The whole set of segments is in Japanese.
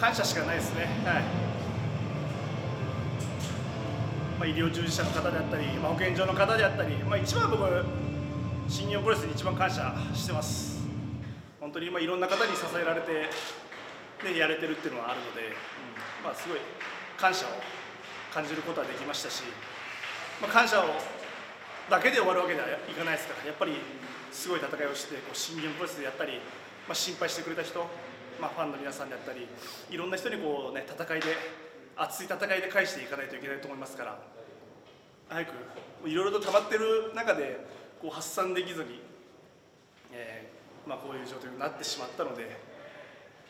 感謝しかないですね。はいまあ、医療従事者の方であったり、まあ、保健所の方であったり、まあ、一番僕、新日本プロレスに一番感謝してます。本当に今いろんな方に支えられて、ね、やれてるっていうのはあるので、うんまあ、すごい感謝を感じることはできましたし、まあ、感謝をだけで終わるわけではいかないですからやっぱりすごい戦いをしてこう新日本プロレスでやったり、まあ、心配してくれた人、まあ、ファンの皆さんであったりいろんな人にこう、ね、戦いで熱い戦いで返していかないといけないと思いますから早くいろいろと溜まってる中でこう発散できずに、えーまあ、こういう状況になってしまったので、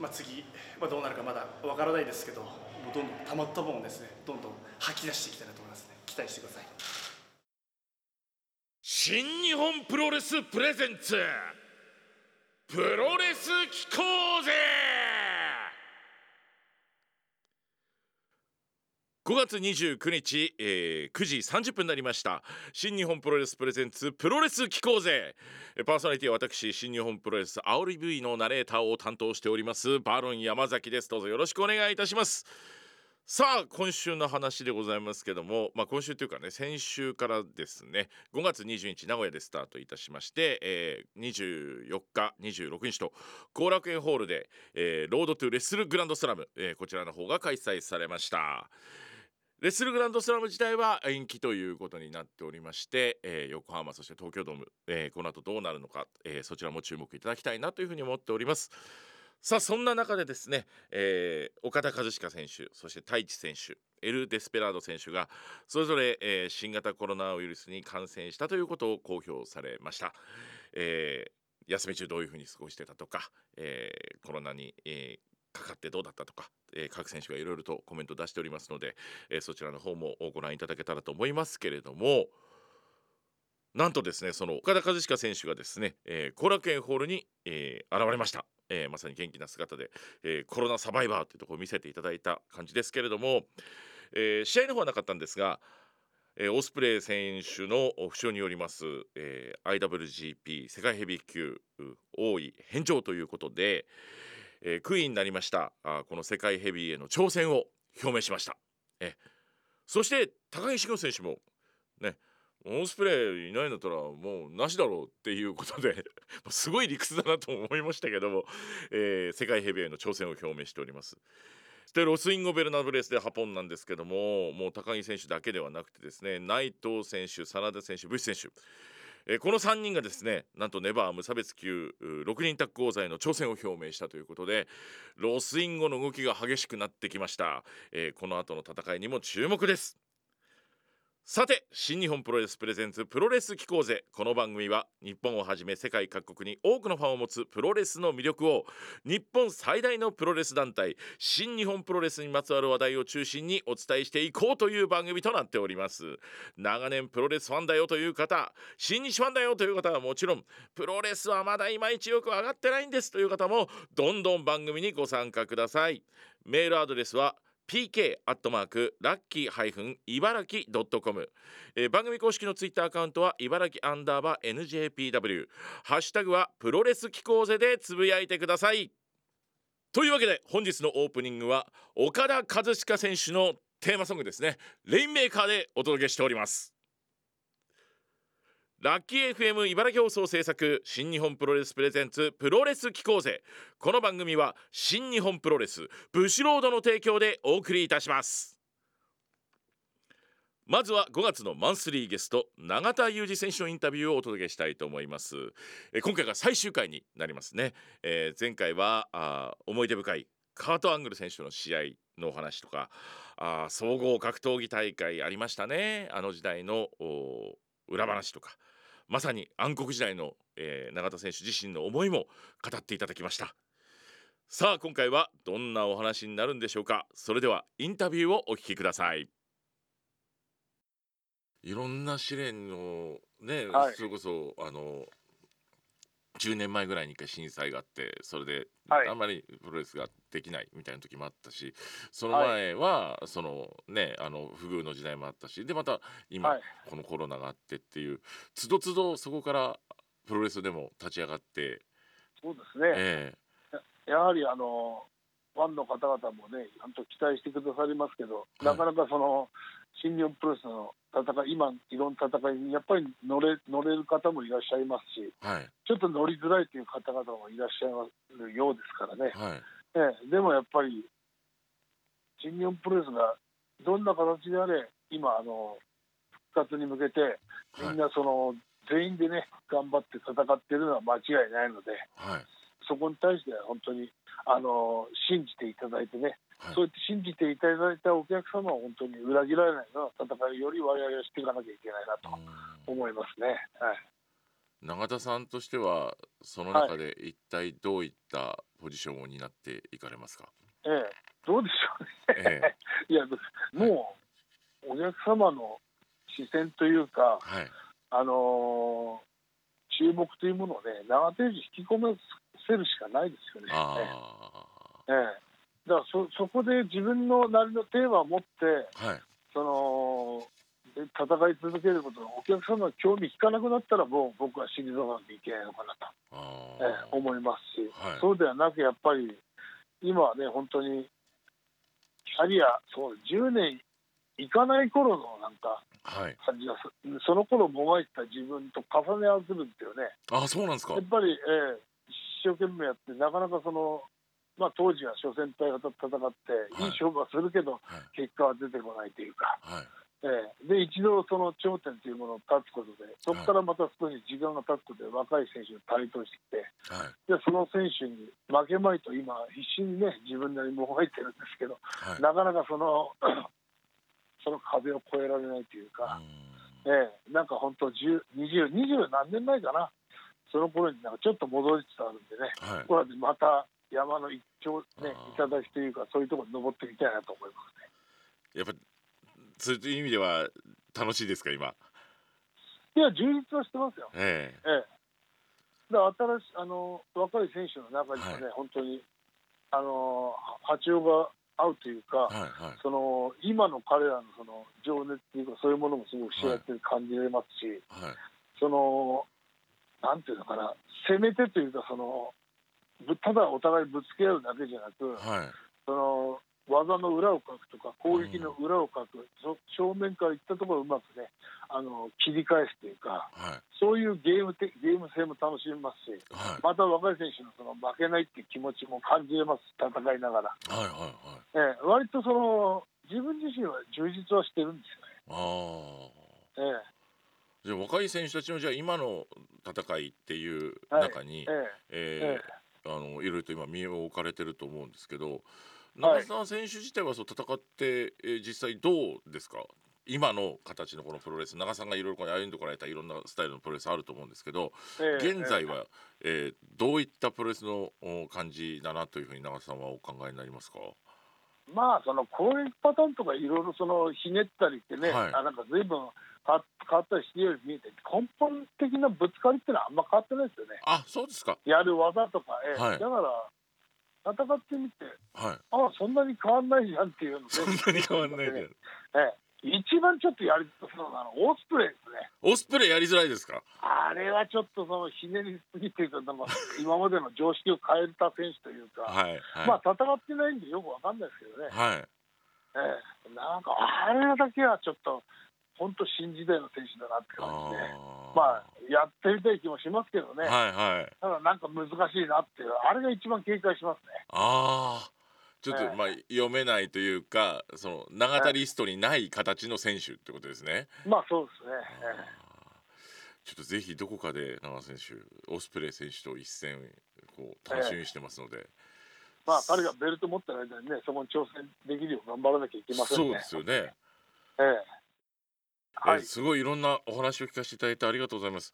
まあ、次、まあ、どうなるかまだわからないですけどもうどんどん溜まった分をですねどんどん吐き出していきたいなと思いますね期待してください。新日本プロレスプレゼンツプロレス機構ぜ5月29日、えー、9時30分になりました。新日本プロレスプレゼンツプロレス機構ぜ。パーソナリティは私新日本プロレスアオリ V のナレーターを担当しておりますバロン山崎です。どうぞよろしくお願いいたします。さあ今週の話でございますけども、まあ、今週というかね先週からですね5月20日名古屋でスタートいたしまして、えー、24日26日と後楽園ホールで、えー、ロードトゥレッスルグランドスラム、えー、こちらの方が開催されました。レッスルグランドスラム自体は延期ということになっておりまして、えー、横浜そして東京ドーム、えー、この後どうなるのか、えー、そちらも注目いただきたいなというふうに思っております。さあそんな中でですね、えー、岡田和親選手そして太一選手エル・デスペラード選手がそれぞれ、えー、新型コロナウイルスに感染したということを公表されました。えー、休み中どういうふうに過ごしてたとか、えー、コロナに、えー、かかってどうだったとか、えー、各選手がいろいろとコメント出しておりますので、えー、そちらの方もご覧いただけたらと思いますけれどもなんとですねその岡田和親選手がですね後、えー、楽園ホールに、えー、現れました。えー、まさに元気な姿で、えー、コロナサバイバーというところを見せていただいた感じですけれども、えー、試合の方はなかったんですが、えー、オスプレイ選手の負傷によります、えー、IWGP 世界ヘビー級王位返上ということで、えー、クイーンになりましたあこの世界ヘビーへの挑戦を表明しました。えそして高木志選手もねオスプレイいないんだったらもうなしだろうっていうことで すごい理屈だなと思いましたけども、えー、世界ヘビーへの挑戦を表明しております。でロス・インゴベルナブレス・デ・ハポンなんですけどももう高木選手だけではなくてですね内藤選手真田選手 BUSHI 選手えー、この3人がですねなんと NEVER 無差別級6人タッグ王座への挑戦を表明したということでロス・インゴの動きが激しくなってきました、えー、この後の戦いにも注目です。さて新日本プロレス presents プロレス聴こうぜこの番組は日本をはじめ世界各国に多くのファンを持つプロレスの魅力を日本最大のプロレス団体新日本プロレスにまつわる話題を中心にお伝えしていこうという番組となっております。長年プロレスファンだよという方新日ファンだよという方はもちろんプロレスはまだいまいちよく上がってないんですという方もどんどん番組にご参加ください。メールアドレスは「pk アットマークラッキーハイフン茨城ドットコム番組公式のツイッターアカウントは茨城アンダーバー NJPW ハッシュタグはプロレス機構ぜでつぶやいてください。というわけで本日のオープニングは岡田和親選手のテーマソングですね。レインメーカーでお届けしております。ラッキー FM 茨城放送制作新日本プロレスプレゼンツプロレス機構ぜこの番組は新日本プロレスブシロードの提供でお送りいたします。まずは5月のマンスリーゲスト永田裕二選手のインタビューをお届けしたいと思います。え今回が最終回になりますね、えー、前回はあ思い出深いカートアングル選手の試合のお話とかあ総合格闘技大会ありましたね。あの時代の裏話とか。まさに暗黒時代の、えー、永田選手自身の思いも語っていただきました。さあ今回はどんなお話になるんでしょうか。それではインタビューをお聞きください。いろんな試練のね、はい、それこそあの10年前ぐらいに1回震災があってそれであんまりプロレスができないみたいな時もあったしその前はそのねあの不遇の時代もあったしでまた今このコロナがあってっていうつどつどそこからプロレスでも立ち上がってそうですね、えー、やはりあのファンの方々もね、ちゃんと期待してくださりますけど、なかなかその新日本プロレスの戦い、今、いろんな戦いにやっぱり乗れ乗れる方もいらっしゃいますし、はい。ちょっと乗りづらいという方々もいらっしゃいるようですからね、はい。ええでもやっぱり、新日本プロレスがどんな形であれ、今、あの復活に向けて、みんなその、全員でね、頑張って戦っているのは間違いないので、はい。そこに対しては本当にあの信じていただいてね、はい。そうやって信じていただいたお客様を本当に裏切られないような戦いより我々はしていかなきゃいけないなとうん。思いますね。はい。永田さんとしてはその中で一体どういったポジションを担っていかれますか、ええ、どうでしょうね。え いやもうお客様の視線というか、はい。あのー注目というものをね長手時引き込ませるしかないですよね。ええだからそそこで自分のなりのテーマを持ってあはい。そので戦い続けることお客様が興味引かなくなったらもう僕は退かなきゃいけないのかなと、あええー思いますし、はい。そうではなくやっぱり今はね本当にキャリアそう10年いかない頃のなんかはい。感じがすその頃もがいてた自分と重ね合わせるんですよね。あそうなんですか。やっぱり、ええ一生懸命やってなかなかその、まあ、当時は諸先輩方と戦ってい。い勝負はするけど、はい。結果は出てこないというか。はい。ええ。で一度その頂点というものを立つことでそこからまた少し時間が経つことで若い選手に台頭してきてはい。でその選手に負けまいと今必死にね自分なりにもがいてるんですけどはい。なかなかその その壁を越えられないというか、ええ。なんか本当10 20、20何年前かな。その頃になんかちょっと戻りつつあるんでね。うんはい。ここらでまた山の一丁ね頂というかそういうところに登ってみたいなと思いますね。やっぱそういう意味では楽しいですか今？いや充実はしてますよ。ええ。ええ、だから新しいあの若い選手の中にもね、は本当にあの波長が合うというか、はいはい。その今の彼らのその情熱というかそういうものもすごく幸せに感じれますし、はい。そのなんていうのかな攻めてというかそのぶただお互いぶつけ合うだけじゃなく、はい。その技の裏をかくとか攻撃の裏をかく、そ正面からいったところをうまくねあの切り返すというかはい。そういうゲームてゲーム性も楽しめますしはい。また若い選手のその負けないっていう気持ちも感じれます戦いながら、はいはいはい。ええ、割とその自分自身は充実はしてるんですああよね。じゃあ若い選手たちのじゃあ今の戦いっていうはい。中に、ええ。ええーあのいろいろと今身を置かれてると思うんですけど長澤選手自体はそう戦って、えー実際どうですか？今の形のこのプロレス長さんがいろいろこう歩んでこられたいろんなスタイルのプロレスあると思うんですけど、ええ現在は、えーどういったプロレスのお感じだなというふうに長澤さんはお考えになりますか？まあその攻撃パターンとかいろいろそのひねったりってね、はい。あなんか随分変わったりしてるように見えて根本的なぶつかりっていうのはあんま変わってないですよね。あそうですか。やる技とか、ええ。はい。だから戦ってみてはい。ああそんなに変わんないじゃんっていうのそんなに変わんないで。ええ。一番ちょっとやりづらそうなのオスプレイですね。オスプレイやりづらいですか？あれはちょっとそのひねりすぎていうか今までの常識を変えた選手というか、はいはい、まあ戦ってないんでよくわかんないですけどね、はい。ええ、なんかあれだけはちょっと本当新時代の選手だなって感じで、まあやってみたい気もしますけどね、はいはい。ただなんか難しいなっていうあれが一番警戒しますね。ああちょっと、ええ。まあ読めないというかその永田リストにない形の選手ってことですね。まあそうですね。ちょっとぜひどこかで長田選手オスプレイ選手と一戦こう楽しみにしてますので、まあ彼がベルト持ってる間にねそこに挑戦できるよう頑張らなきゃいけませんね。そうですよね、ええはいえーすごいいろんなお話を聞かせていただいてありがとうございます。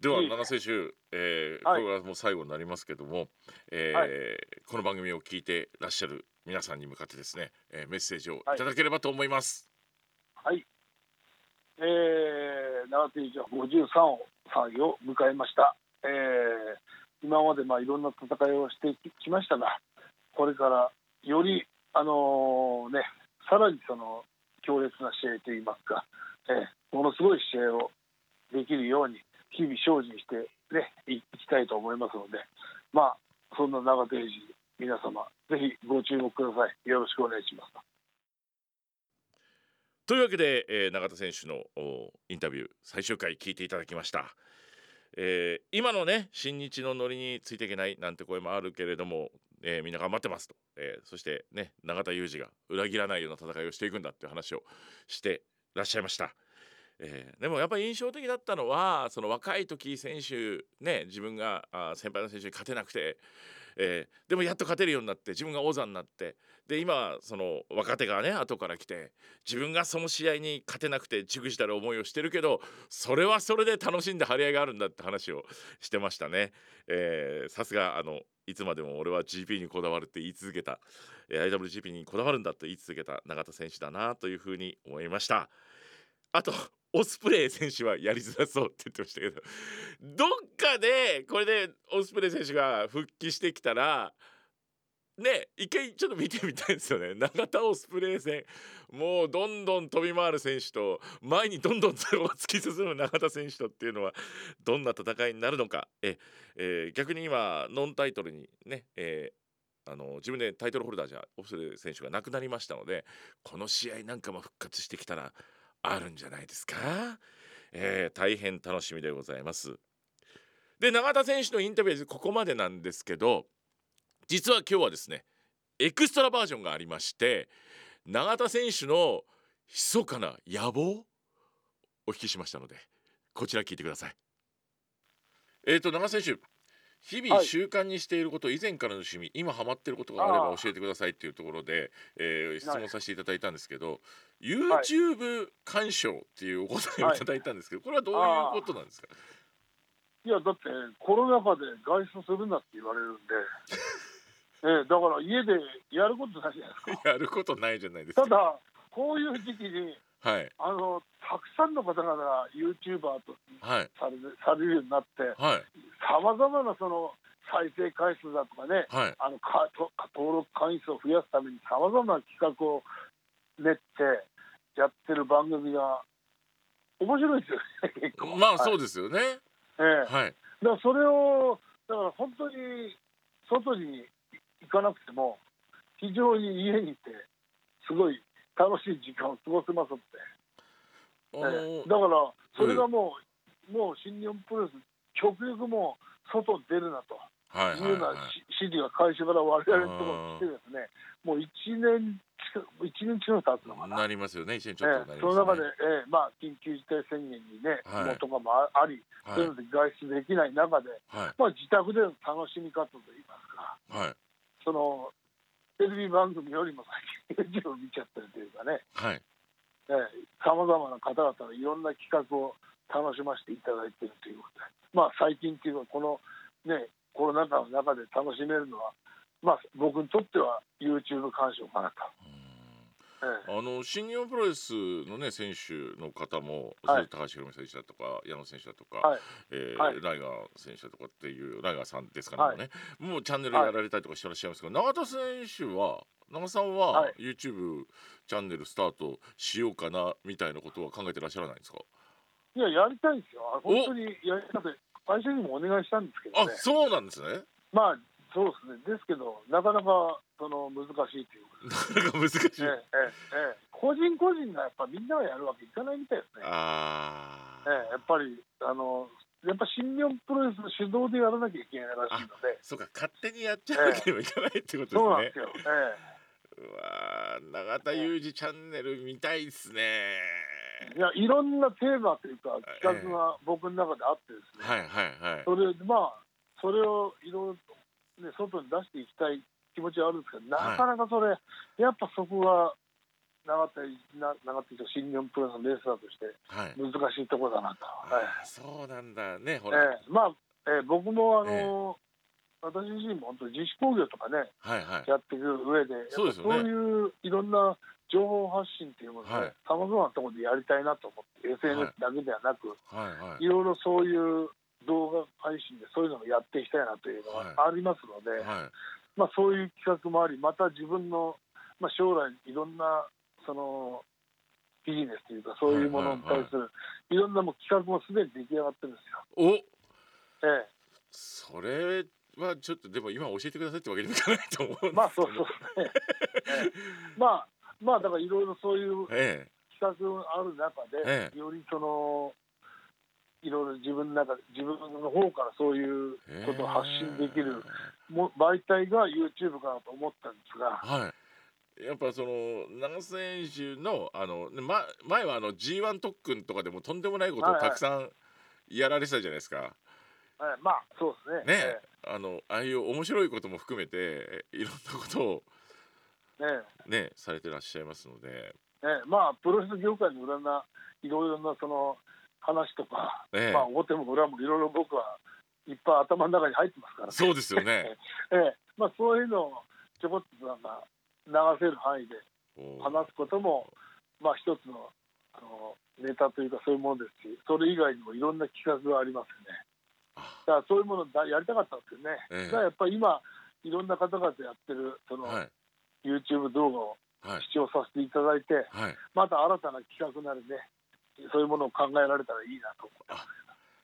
ではいえいえ長田選手、えーはいこれはもう最後になりますけども、えーはいこの番組を聞いてらっしゃる皆さんに向かってですね、えーメッセージをいはいただければと思います。はい。えー、長手以上53歳を迎えました。えー、今までまあいろんな戦いをしてきましたが、これからよりあのね、さらにその強烈な試合といいますか、えー、ものすごい試合をできるように日々精進してねいきたいと思いますので、まあそんな長手皆様ぜひご注目ください。よろしくお願いします。というわけで、えー、永田選手のインタビュー最終回聞いていただきました、えー、今のね新日のノリについていけないなんて声もあるけれども、えー、みんな頑張ってますと、えそしてね永田裕二が裏切らないような戦いをしていくんだっていう話をしてらっしゃいました。えー、でもやっぱり印象的だったのはその若い時選手ね自分があ先輩の選手に勝てなくて、えー、でもやっと勝てるようになって自分が王座になってで今その若手がね後から来て自分がその試合に勝てなくてちぐしたる思いをしてるけどそれはそれで楽しんで張り合いがあるんだって話をしてましたね。えさすがあのいつまでも俺は GP にこだわるって言い続けた、IWGP にこだわるんだと言い続けた永田選手だなというふうに思いました。あとオスプレイ選手はやりづらそうって言ってましたけどどっでこれでオスプレイ選手が復帰してきたらね一回ちょっと見てみたいですよね。永田オスプレイ戦。もうどんどん飛び回る選手と前にどんどんゼロを突き進む永田選手とっていうのはどんな戦いになるのか。え、えー、逆に今ノンタイトルにね、えー、あの自分でタイトルホルダーじゃオスプレ選手が亡くなりましたのでこの試合なんかも復活してきたらあるんじゃないですか、えー、大変楽しみでございます。で永田選手のインタビューここまでなんですけど実は今日はですねエクストラバージョンがありまして永田選手の密かな野望お聞きしましたのでこちら聞いてください。えっ、ー、と永田選手日々習慣にしていること、はい、以前からの趣味今ハマってることがあれば教えてくださいっていうところで、えー、質問させていただいたんですけど、はい、YouTube 鑑賞っていうお答えをい。ただいたんですけど、これはどういうことなんですか？いやだってコロナ禍で外出するなって言われるんで。えー、だから家でやることないじゃないですか。やることないじゃないですか。ただこういう時期にはい、あのたくさんの方々が YouTuber とされ,、されるようになってさまざまなその再生回数だとかね、はい、あのかと登録回数を増やすためにさまざまな企画を練ってやってる番組が面白いですよね結構。まあそうですよね、はい、えー、はい、だからそれをだから本当に外に行かなくても非常に家にいてすごい楽しい時間を過ごせますって、えー、だからそれがもう、もう新日本プロレス極力もう外出るなと。いうような指示が会社から我々のところに来てですね、もう1年一年近く経つのかな。なりますよね、1年ちょっと、ね、えー、その中で、えー、まあ緊急事態宣言にね、はい、とかもあり、はい、そういうので外出できない中で、はい、まあ自宅での楽しみ方といいますか、はい、そのテレビ番組よりも先に YouTube を見ちゃってるというかね、はい。さまざまな方々のいろんな企画を楽しませていただいているということで、まあ、最近っていうかこの、ね、コロナ禍の中で楽しめるのは、まあ、僕にとっては YouTube 鑑賞かなと。あの新日本プロレスのね選手の方も、はい、高橋宏美選手だとか矢野選手だとか、はい。えーはい、ライガー選手だとかっていうライガーさんですからね、もうチャンネルやられたりとかしてらっしゃいますけど、永田選手は長さんは YouTube チャンネルスタートしようかなみたいなことは考えてらっしゃらないんですか？いややりたいですよ。本当にやりたくて会社にもお願いしたんですけど、ね、あそうなんですね。まあそうですね。ですけどなかなかその難しいというなかなか難しい、ええええ、個人個人がやっぱみんながやるわけいかないみたいですね。あ、ええ、やっぱりあのやっぱ新日本プロレス主導でやらなきゃいけないらしいので。そうか。勝手にやっちゃうわけにもいかないってことですね、そうなんですよ、ええ、うわ永田裕二チャンネル見たいですねいやいろんなテーマというか企画が僕の中であってですね、はいはいはい。それまあそれをいろいろね、外に出していきたい気持ちはあるんですけど、なかなかそれ、はい、やっぱそこが長手長手新日本プロのレーサーとして難しいところだなと、はい、そうなんだねほら、えー、まあ、えー、僕もあのー私自身も本当自主工業とかね、はいはい、やっていく上でそうそういういろんな情報発信っていうものをさまざまなところでやりたいなと思って、SNS だけではなく、はいはい、いろいろそういう動画配信でそういうのをやっていきたいなというのがありますので、はい、まあ、そういう企画もありまた自分の、まあ、将来いろんなそのビジネスというかそういうものに対する、いろんなも企画もすでに出来上がってるんですよ。お。ええ、それはちょっとでも今教えてくださいってわけにもいかないと思うんですけどまあそうそうね、え えまあまあだからいろいろそういうえ企画がある中で、ええ。よりそのいろいろ自分の中で自分の方からそういうえことを発信できるも媒体が YouTube かなと思ったんですが、はい。やっぱその長瀬選手のあの、ねま、前はあの G1 特訓とかでもとんでもないことをたくさんやられてたじゃないですか。ええまあそうですね。ね、あのああいう面白いことも含めていろんなことをええ。えねされてらっしゃいますので、ええ。えまあプロレス業界の裏ないろいろなその話とか、ええ。まあ表も裏もいろいろ僕はいっぱい頭の中に入ってますから。ね。そうですよね。ええ。まあそういうのをちょこっとなんか流せる範囲でお話すこともまあ一つのあのネタというかそういうものですしそれ以外にもいろんな企画がありますよね。あだからそういうものだやりたかったんですよね、ええ。だやっぱり今いろんな方々やってるその、はい。YouTube 動画をはい視聴させていただいてはい。また新たな企画なりねそういうものを考えられたらいいなと思ってます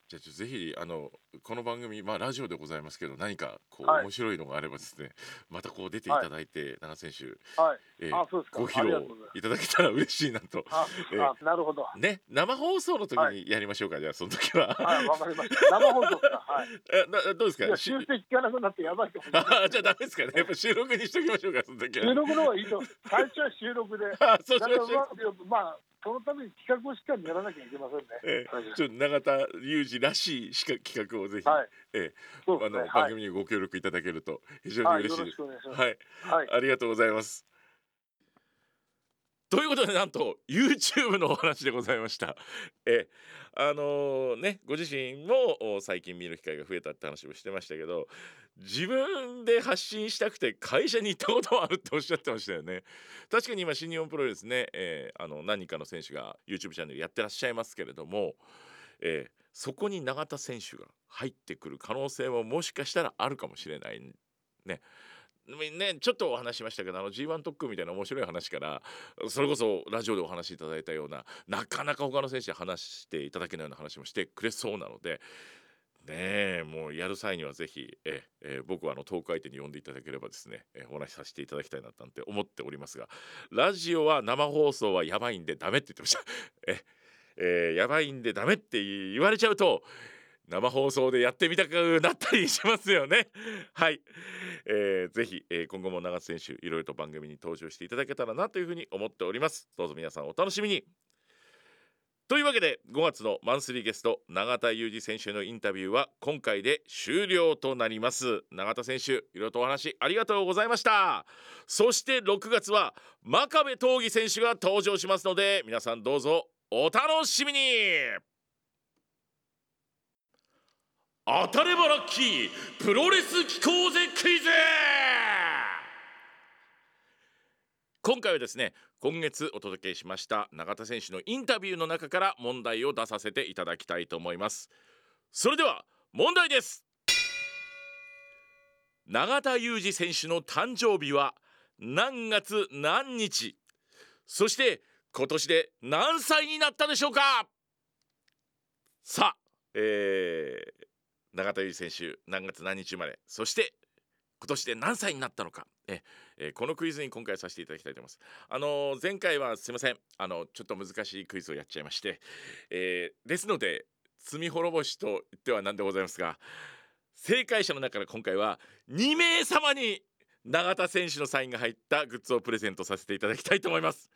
じゃあぜひあのこの番組まあラジオでございますけど何かこう、はい。面白いのがあればですねまたこう出ていただいて、長選手、はい。えーあそうですか。ご披露いただけたら嬉しいなと。あええあなるほど。ね生放送の時はにやりましょうか、じゃあその時は、はいわかりました。生放送か？はい。えなどうですいか修正聞かなくなってやばいと思 あじゃあダメですかね。やっぱ収録にしときましょうかその時は。収録の方がいいと。最初は収録で。あそうしましょう。まあそのために企画をしっかりやらなきゃいけませんね。えはいちょっと永田裕二らしいしか企画をぜひ、はいえそうですね。あの、はい。番組にご協力いただけると非常に嬉しいです。はい、はい。ありがとうございます。ということでなんと YouTube のお話でございました。えあのねご自身も最近見る機会が増えたって話もしてましたけど自分で発信したくて会社に行ったこともあるっておっしゃってましたよね。確かに今新日本プロレスね、えーあの何人かの選手が YouTube チャンネルやってらっしゃいますけれども、えーそこに永田選手が入ってくる可能性ももしかしたらあるかもしれないね。ね、ちょっとお話しましたけどあの G1 特訓みたいな面白い話からそれこそラジオでお話しいただいたようななかなか他の選手に話していただけないような話もしてくれそうなので。ねえもうやる際にはぜひええ僕はあのトーク相手に呼んでいただければですねえお話しさせていただきたいななんて思っておりますがラジオは生放送はやばいんでダメって言ってました ええーやばいんでダメって言われちゃうと生放送でやってみたくなったりしますよね。はい、えーぜひ、えー今後も長津選手いろいろと番組に登場していただけたらなというふうに思っております。どうぞ皆さんお楽しみに。というわけで5月のマンスリーゲスト永田裕二選手のインタビューは今回で終了となります。永田選手いろいろとお話ありがとうございました。そして6月は真壁闘技選手が登場しますので皆さんどうぞお楽しみに。当たればラッキープロレス機構ぜクイズ。今回はですね今月お届けしました永田選手のインタビューの中から問題を出させていただきたいと思います。それでは問題です。永田裕二選手の誕生日は何月何日？そして今年で何歳になったでしょうか？さあ、えー、永田裕二選手何月何日生まれそして今年で何歳になったのか。え、えこのクイズに今回させていただきたいと思います。あの前回はすいません。あのちょっと難しいクイズをやっちゃいまして、えーですので罪滅ぼしと言ってはなんでございますが正解者の中から今回は2名様に永田選手のサインが入ったグッズをプレゼントさせていただきたいと思います、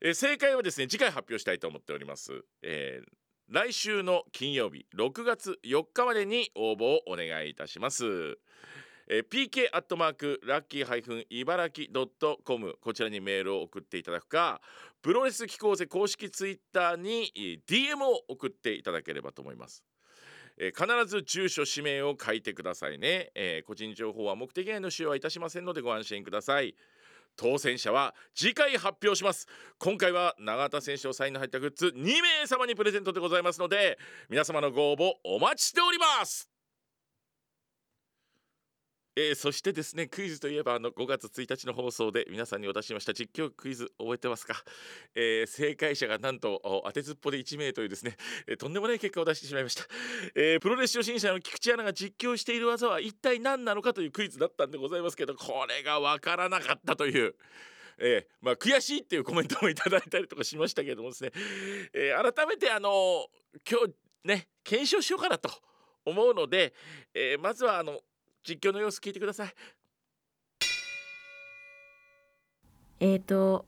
えー正解はですね次回発表したいと思っております、えー来週の金曜日6月4日までに応募をお願いいたします。えー PK アットマークラッキーハイフン茨城ドットコムこちらにメールを送っていただくかプロレス機構ぜ公式ツイッターにえー DM を送っていただければと思います。えー必ず住所氏名を書いてくださいね、えー個人情報は目的外の使用はいたしませんのでご安心ください。当選者は次回発表します。今回は永田選手のサインの入ったグッズ2名様にプレゼントでございますので皆様のご応募お待ちしております。えーそしてですねクイズといえばあの5月1日の放送で皆さんにお出ししました実況クイズ覚えてますか、えー正解者がなんと当てずっぽで1名というですね、えーとんでもない結果を出してしまいました、えプロレス初心者の菊池アナが実況している技は一体何なのかというクイズだったんでございますけどこれがわからなかったという。えーまあ、悔しいっていうコメントもいただいたりとかしましたけどもですね、え改めてあの今日ね検証しようかなと思うので、えーまずはあの実況の様子聞いてください。えーと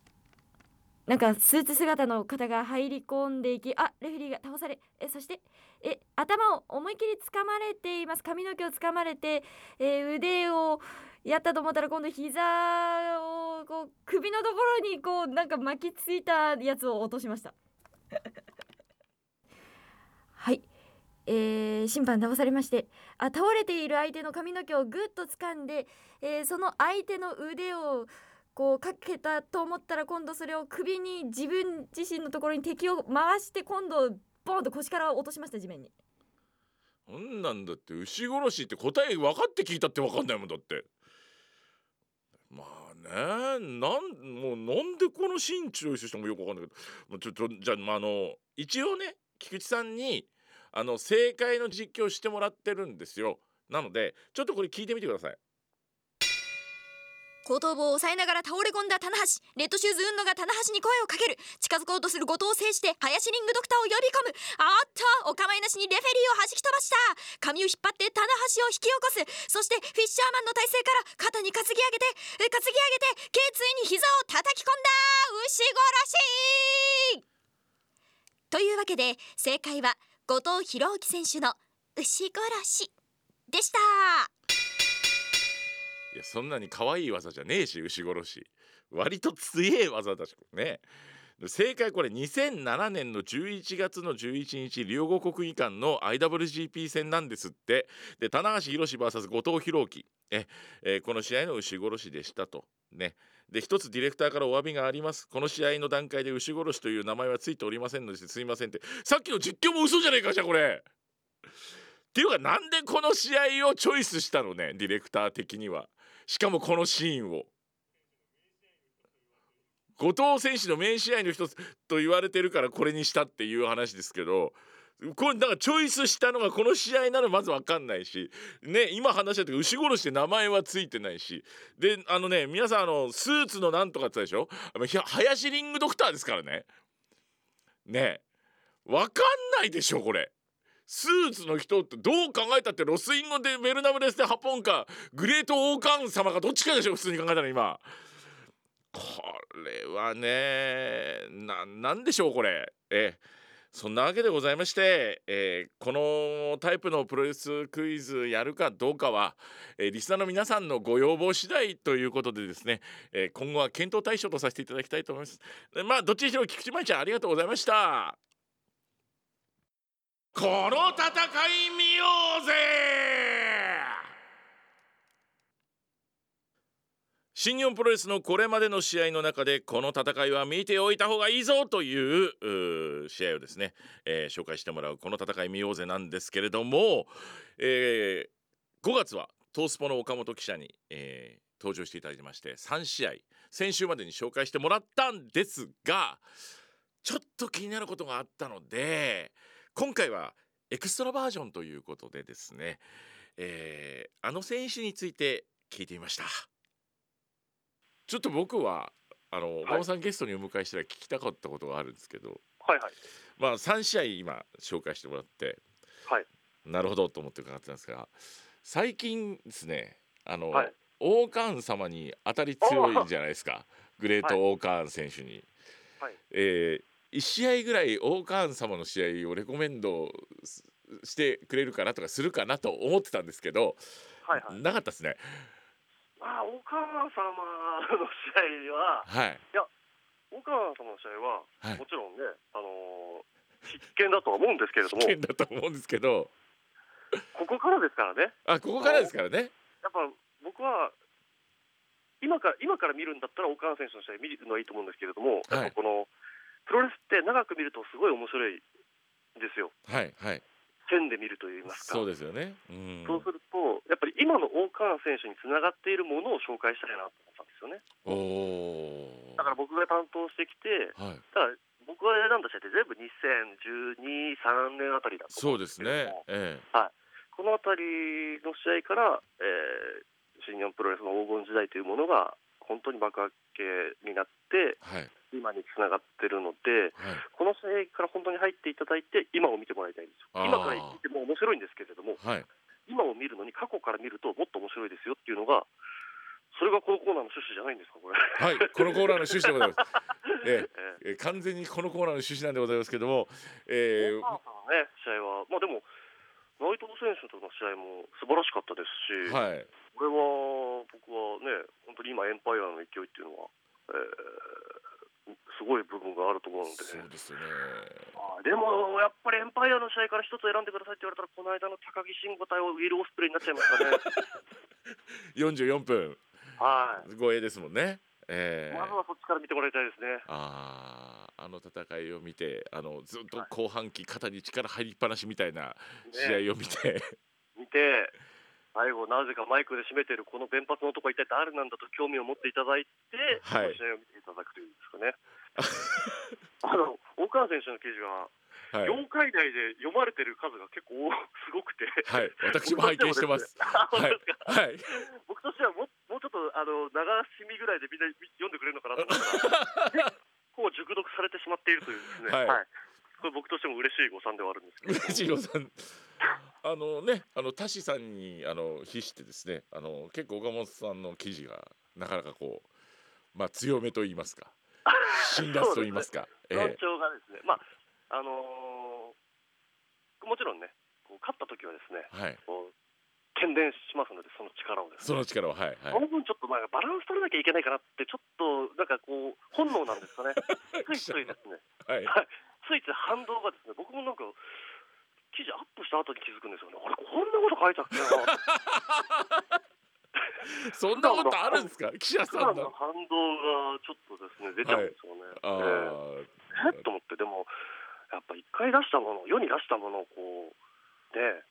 なんかスーツ姿の方が入り込んでいきあレフェリーが倒されえそしてえ頭を思い切り掴まれています髪の毛を掴まれて、えー腕をやったと思ったら今度膝をこう首のところにこうなんか巻きついたやつを落としましたえー審判倒されましてあ倒れている相手の髪の毛をぐっと掴んで、えーその相手の腕をこうかけたと思ったら今度それを首に自分自身のところに敵を回して今度ボンと腰から落としました地面にそんなんだって牛殺しって答え分かって聞いたって分かんないもんだって。まあねなんもうなんでこのシーンチョイスしたのかよく分かんないけどちょっとじゃあ,、まあ、あの一応ね菊池さんにあの正解の実況してもらってるんですよ。なのでちょっとこれ聞いてみてください。後頭部を押さえながら倒れ込んだ棚橋。レッドシューズ運野が棚橋に声をかける。近づこうとする後藤を制して林リングドクターを呼び込む。あっとお構いなしにレフェリーを弾き飛ばした。髪を引っ張って棚橋を引き起こす。そしてフィッシャーマンの体勢から肩に担ぎ上げて担ぎ上げて頸椎に膝を叩き込んだ。牛殺し！というわけで正解は後藤弘樹選手の牛殺しでした。いやそんなに可愛い技じゃねえし牛殺し。割と強え技だしね。正解これ2007年の11月の11日両国国技館の IWGP 戦なんですって。で棚橋宏 VS 後藤弘樹。え、えーこの試合の牛殺しでしたと。ね。で一つディレクターからお詫びがあります。この試合の段階で牛殺しという名前はついておりませんのですいませんって。さっきの実況も嘘じゃねえかじゃこれ。っていうかなんでこの試合をチョイスしたのねディレクター的には。しかもこのシーンを。後藤選手の名試合の一つと言われてるからこれにしたっていう話ですけどこれだかチョイスしたのがこの試合ならまず分かんないしね今話したけど牛殺しって名前はついてないし。であのね皆さんあのスーツのなんとかって言ったでしょ？林リングドクターですからね。ね。分かんないでしょこれ。スーツの人ってどう考えたってロスインゴでメルナブレスでハポンかグレートオーカン様がどっちかでしょ普通に考えたら今。これはねななんでしょうこれ。えそんなわけでございまして、えーこのタイプのプロレスクイズやるかどうかは、えーリスナーの皆さんのご要望次第ということでですね、えー今後は検討対象とさせていただきたいと思います。でまあどっちにしろ菊池舞ちゃんありがとうございました。この戦い見ようぜ！新日本プロレスのこれまでの試合の中でこの戦いは見ておいた方がいいぞという試合をですね、えー紹介してもらうこの戦い見ようぜなんですけれども、えー5月はトースポの岡本記者に、えー登場していただきまして3試合先週までに紹介してもらったんですがちょっと気になることがあったので今回はエクストラバージョンということでですね、えーあの選手について聞いてみました。ちょっと僕はあの岡本さんゲストにお迎えしたら聞きたかったことがあるんですけど、はいはい。まあ3試合今紹介してもらって、はい。なるほどと思って伺ってたんですが最近ですねあの、はい。オーカーン様に当たり強いんじゃないですか。グレートオーカーン選手に。はい。えー、1試合ぐらいオーカーン様の試合をレコメンドすしてくれるかなとかするかなと思ってたんですけど、はいはい。なかったですね。まあ、大川様の試合は、はい、大川様の試合は、はい。もちろんね、あのー必見だとは思うんですけれども、危険だと思うんですけど。ここからですからね、あここからですからね。やっぱ僕は、今から今から見るんだったら、大川選手の試合見るのはいいと思うんですけれども、はい。やっぱこのプロレスって長く見るとすごい面白いんですよ。はいはい線で見るといいますか。そうですよね。うん。そうするとやっぱり今の大川選手につながっているものを紹介したいなと思ったんですよね。おおだから僕が担当してきてはい。だから僕が選んだ試合って全部2012、3年あたりだとそうですね。もえ。このあたりの試合から、えー新日本プロレスの黄金時代というものが本当に幕開けになってえはい今につながってるのではい。この試合から本当に入っていただいて今を見てもらいたいんですよ。今から見ても面白いんですけれどもはい。今を見るのに過去から見るともっと面白いですよっていうのがそれがこのコーナーの趣旨じゃないんですかこれ、はい。このコーナーの趣旨でございます。ええ。ええ。ー完全にこのコーナーの趣旨なんでございますけどもえーね試合は。まあでも内藤選手との試合も素晴らしかったですし、はい。これは僕はね本当に今エンパイアの勢いっていうのは、えーすごい部分があると思うのでそうですよね。あーでもやっぱりエンパイアの試合から一つ選んでくださいって言われたらこの間の高木慎吾対ウィル・オスプレイになっちゃいましたね。44分。はい。超えですもんね。ええまずはそっちから見てもらいたいですね。あーあの戦いを見てあのずっと後半期肩に力入りっぱなしみたいな試合を見て、見て最後なぜかマイクで締めてるこの弁髪の男は一体誰なんだと興味を持っていただいて、はい。試合を見ていただくというんですかね。あの大川選手の記事ははい、4回台で読まれてる数が結構すごくて、はい、私も拝見してます。僕としてはもうもうちょっとあの流し見ぐらいでみんな読んでくれるのかなと思ったらこう熟読されてしまっているというですね、はい。これ僕としても嬉しい誤算ではあるんですけど。嬉しいよさん。あのね、あのタシさんにあの比してですね、あの結構岡本さんの記事がなかなかこうまあ強めと言いますか、辛辣と言いますか、論え調がですね、まああのーもちろんね勝った時はですねえはい、喧伝しますのでその力をですね。その力ははいはい。その分ちょっとまあバランス取らなきゃいけないかなってちょっとなんかこう本能なんですかね。ついついですね。はい。ついつい反動がですね僕もなんか記事アップした後に気づくんですよね。あれこんなこと書いたっけな。そんなことあるんですか、記者普さんの。反動がちょっとですね出ちゃうんですよね、あえええっと思ってでもやっぱ一回出したもの世に出したものをこうね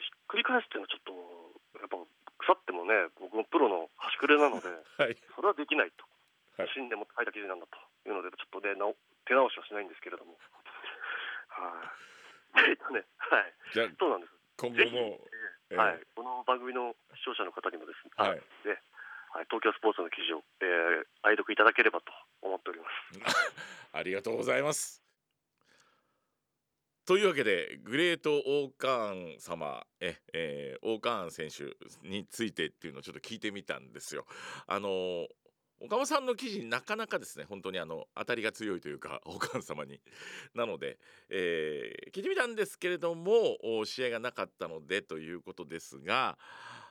ひっくり返すっていうのはちょっとやっぱ腐ってもね僕もプロの端くれなのであ、はい、それはできないと、はい。信念持って書いた記事なんだというのでちょっとねなお手直しはしないんですけれどもはいえっとねはいじゃあそうなんです今後も、ええはい、この番組の視聴者の方にもですね、はいではい、東京スポーツの記事を、えー愛読いただければと思っております。ありがとうございます。というわけでグレートオーカーン様え、えー、オーカーン選手についてっていうのをちょっと聞いてみたんですよ。あのー岡本さんの記事なかなかですね本当にあの当たりが強いというか お母様になので、えー聞いてみたんですけれども試合がなかったのでということですが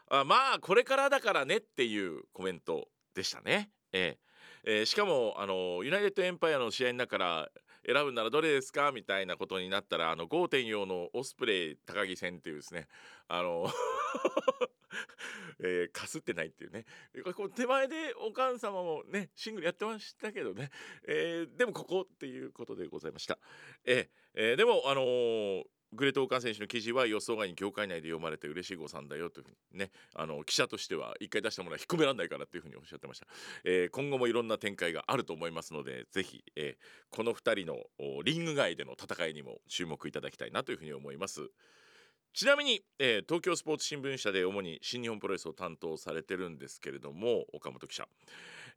あまあこれからだからねっていうコメントでしたね。えーえーしかもあのユナイテッドエンパイアの試合の中から選ぶならどれですか？みたいなことになったらあの5.4のオスプレイ高木戦っていうですねあの えーかすってないっていうね。こう手前でお母様もねシングルやってましたけどね、えーでもここっていうことでございました。えーえーでもあのーグレート・オーカン選手の記事は予想外に業界内で読まれて嬉しい誤算だよというふうにねあの記者としては一回出したものは引っ込められないからっていうふうにおっしゃってました、えー今後もいろんな展開があると思いますのでぜひ、えーこの2人のリング外での戦いにも注目いただきたいなというふうに思います。ちなみに、えー東京スポーツ新聞社で主に新日本プロレスを担当されてるんですけれども岡本記者、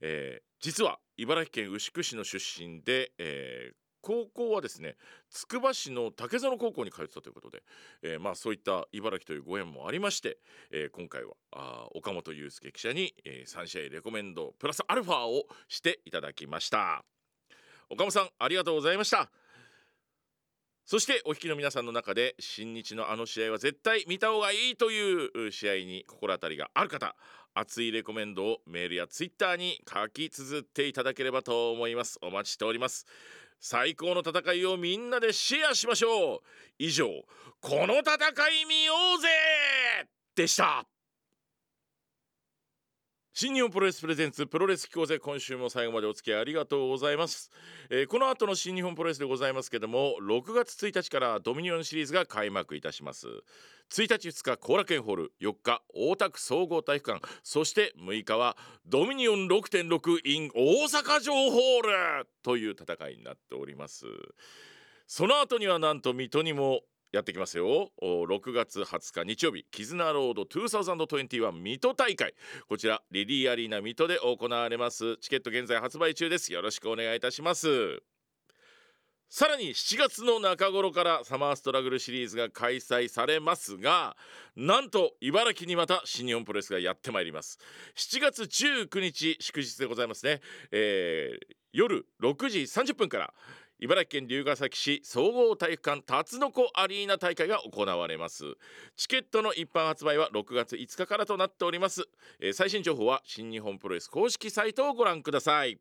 えー実は茨城県牛久市の出身で、えー高校はですねつくば市の竹園高校に通ってたということで、えーまあ、そういった茨城というご縁もありまして、えー今回はあ岡本裕介記者に、え3試合レコメンドプラスアルファをしていただきました。岡本さんありがとうございました。そしてお聞きの皆さんの中で新日のあの試合は絶対見た方がいいという試合に心当たりがある方熱いレコメンドをメールやツイッターに書き綴っていただければと思います。お待ちしております。最高の戦いをみんなでシェアしましょう。以上この戦い見ようぜ！でした。新日本プロレスプレゼンツプロレス機構ぜ今週も最後までお付き合いありがとうございます、えーこの後の新日本プロレスでございますけども6月1日からドミニオンシリーズが開幕いたします。1日2日後楽園ホール4日大田区総合体育館そして6日はドミニオン6.6 in 大阪城ホールという戦いになっております。その後にはなんと水戸にもやってきますよ。お6月20日日曜日絆ロード2021水戸大会。こちらリリーアリーナ水戸で行われます。チケット現在発売中です。よろしくお願いいたします。さらに7月の中頃からサマーストラグルシリーズが開催されますがなんと茨城にまた新日本プロレスがやってまいります。7月19日祝日でございますね、えー夜6時30分から茨城県龍ケ崎市総合体育館辰のこアリーナ大会が行われます。チケットの一般発売は6月5日からとなっております、えー最新情報は新日本プロレス公式サイトをご覧ください。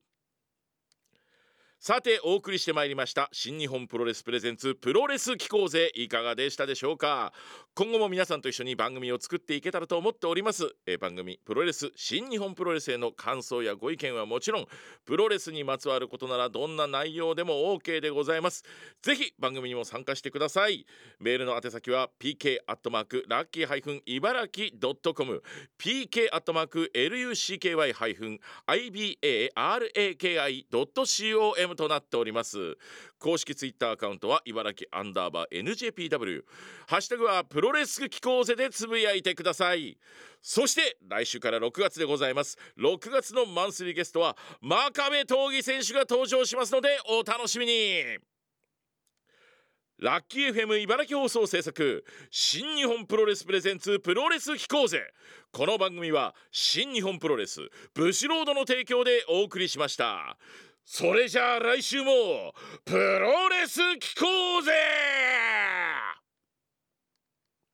さてお送りしてまいりました新日本プロレスプレゼンツプロレス機構勢いかがでしたでしょうか？今後も皆さんと一緒に番組を作っていけたらと思っております、え番組プロレス新日本プロレスへの感想やご意見はもちろんプロレスにまつわることならどんな内容でも OK でございます。ぜひ番組にも参加してください。メールの宛先は pk アットマークラッキーハイフン茨城ドットコム。pk アットマーク lucky ハイフン ibaraki ドット com となっております。公式ツイッターアカウントは茨城アンダーバー NJPW ハッシュタグはプロレス機構ぜでつぶやいてください。そして来週から6月でございます。6月のマンスリーゲストは真壁闘技選手が登場しますのでお楽しみに。ラッキー FM 茨城放送制作新日本プロレスプレゼンツプロレス機構ぜ。この番組は新日本プロレスブシロードの提供でお送りしました。それじゃあ来週もプロレス聞こうぜ！